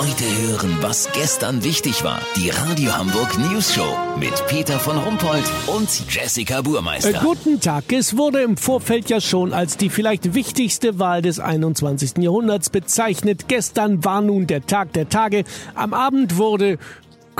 Heute hören, was gestern wichtig war. Die Radio Hamburg News Show mit Peter von Rumpold und Jessica Burmeister. Äh, guten Tag. Es wurde im Vorfeld ja schon als die vielleicht wichtigste Wahl des 21. Jahrhunderts bezeichnet. Gestern war nun der Tag der Tage. Am Abend wurde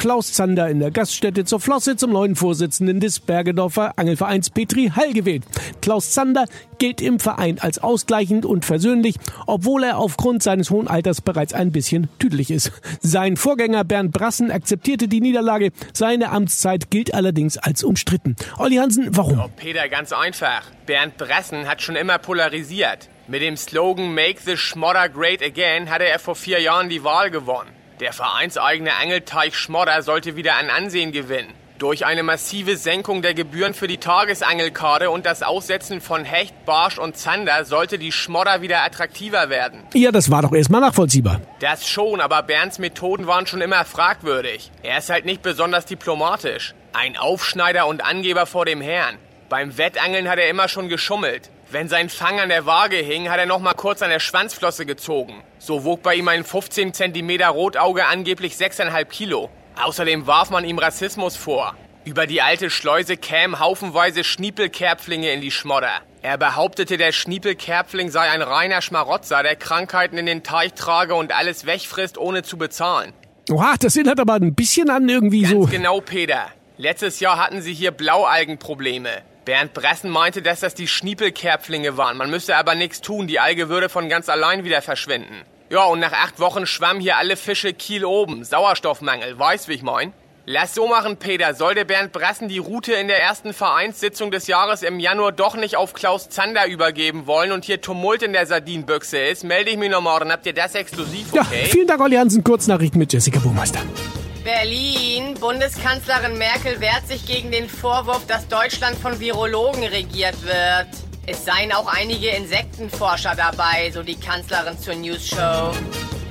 Klaus Zander in der Gaststätte zur Flosse zum neuen Vorsitzenden des Bergedorfer Angelvereins Petri Hall gewählt. Klaus Zander gilt im Verein als ausgleichend und versöhnlich, obwohl er aufgrund seines hohen Alters bereits ein bisschen tüdelig ist. Sein Vorgänger Bernd Brassen akzeptierte die Niederlage. Seine Amtszeit gilt allerdings als umstritten. Olli Hansen, warum? Oh, Peter, ganz einfach. Bernd Brassen hat schon immer polarisiert. Mit dem Slogan Make the Schmodder Great Again hatte er vor vier Jahren die Wahl gewonnen. Der vereinseigene Angelteich Schmodder sollte wieder an Ansehen gewinnen. Durch eine massive Senkung der Gebühren für die Tagesangelkarte und das Aussetzen von Hecht, Barsch und Zander sollte die Schmodder wieder attraktiver werden. Ja, das war doch erstmal nachvollziehbar. Das schon, aber Bernds Methoden waren schon immer fragwürdig. Er ist halt nicht besonders diplomatisch. Ein Aufschneider und Angeber vor dem Herrn. Beim Wettangeln hat er immer schon geschummelt. Wenn sein Fang an der Waage hing, hat er noch mal kurz an der Schwanzflosse gezogen. So wog bei ihm ein 15 cm Rotauge angeblich 6,5 Kilo. Außerdem warf man ihm Rassismus vor. Über die alte Schleuse kämen haufenweise Schniepelkerpflinge in die Schmodder. Er behauptete, der Schniepelkerpfling sei ein reiner Schmarotzer, der Krankheiten in den Teich trage und alles wegfrisst, ohne zu bezahlen. Oha, das erinnert aber ein bisschen an irgendwie Ganz so. genau, Peter. Letztes Jahr hatten sie hier Blaualgenprobleme. Bernd Bressen meinte, dass das die Schniepelkerpflinge waren. Man müsse aber nichts tun, die Alge würde von ganz allein wieder verschwinden. Ja, und nach acht Wochen schwammen hier alle Fische Kiel oben. Sauerstoffmangel, weißt wie ich mein? Lass so machen, Peter. Sollte Bernd Bressen die Route in der ersten Vereinssitzung des Jahres im Januar doch nicht auf Klaus Zander übergeben wollen und hier Tumult in der Sardinenbüchse ist, melde ich mich noch morgen. Habt ihr das exklusiv, Ja, okay? vielen Dank, Olli Hansen. Kurznachrichten mit Jessica Burmeister. Berlin. Bundeskanzlerin Merkel wehrt sich gegen den Vorwurf, dass Deutschland von Virologen regiert wird. Es seien auch einige Insektenforscher dabei, so die Kanzlerin zur News Show.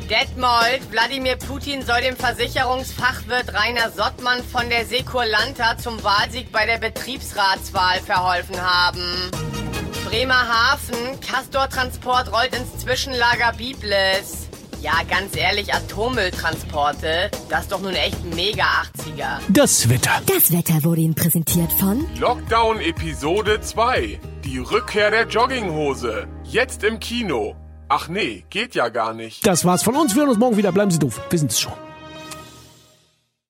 Detmold, Wladimir Putin soll dem Versicherungsfachwirt Rainer Sottmann von der Sekurlanta zum Wahlsieg bei der Betriebsratswahl verholfen haben. Bremerhaven, Castor-Transport rollt ins Zwischenlager Biblis. Ja, ganz ehrlich, Atommülltransporte, das ist doch nun echt mega 80er. Das Wetter. Das Wetter wurde Ihnen präsentiert von Lockdown Episode 2. Die Rückkehr der Jogginghose. Jetzt im Kino. Ach nee, geht ja gar nicht. Das war's von uns. Wir hören uns morgen wieder. Bleiben Sie doof. Wir sind's schon.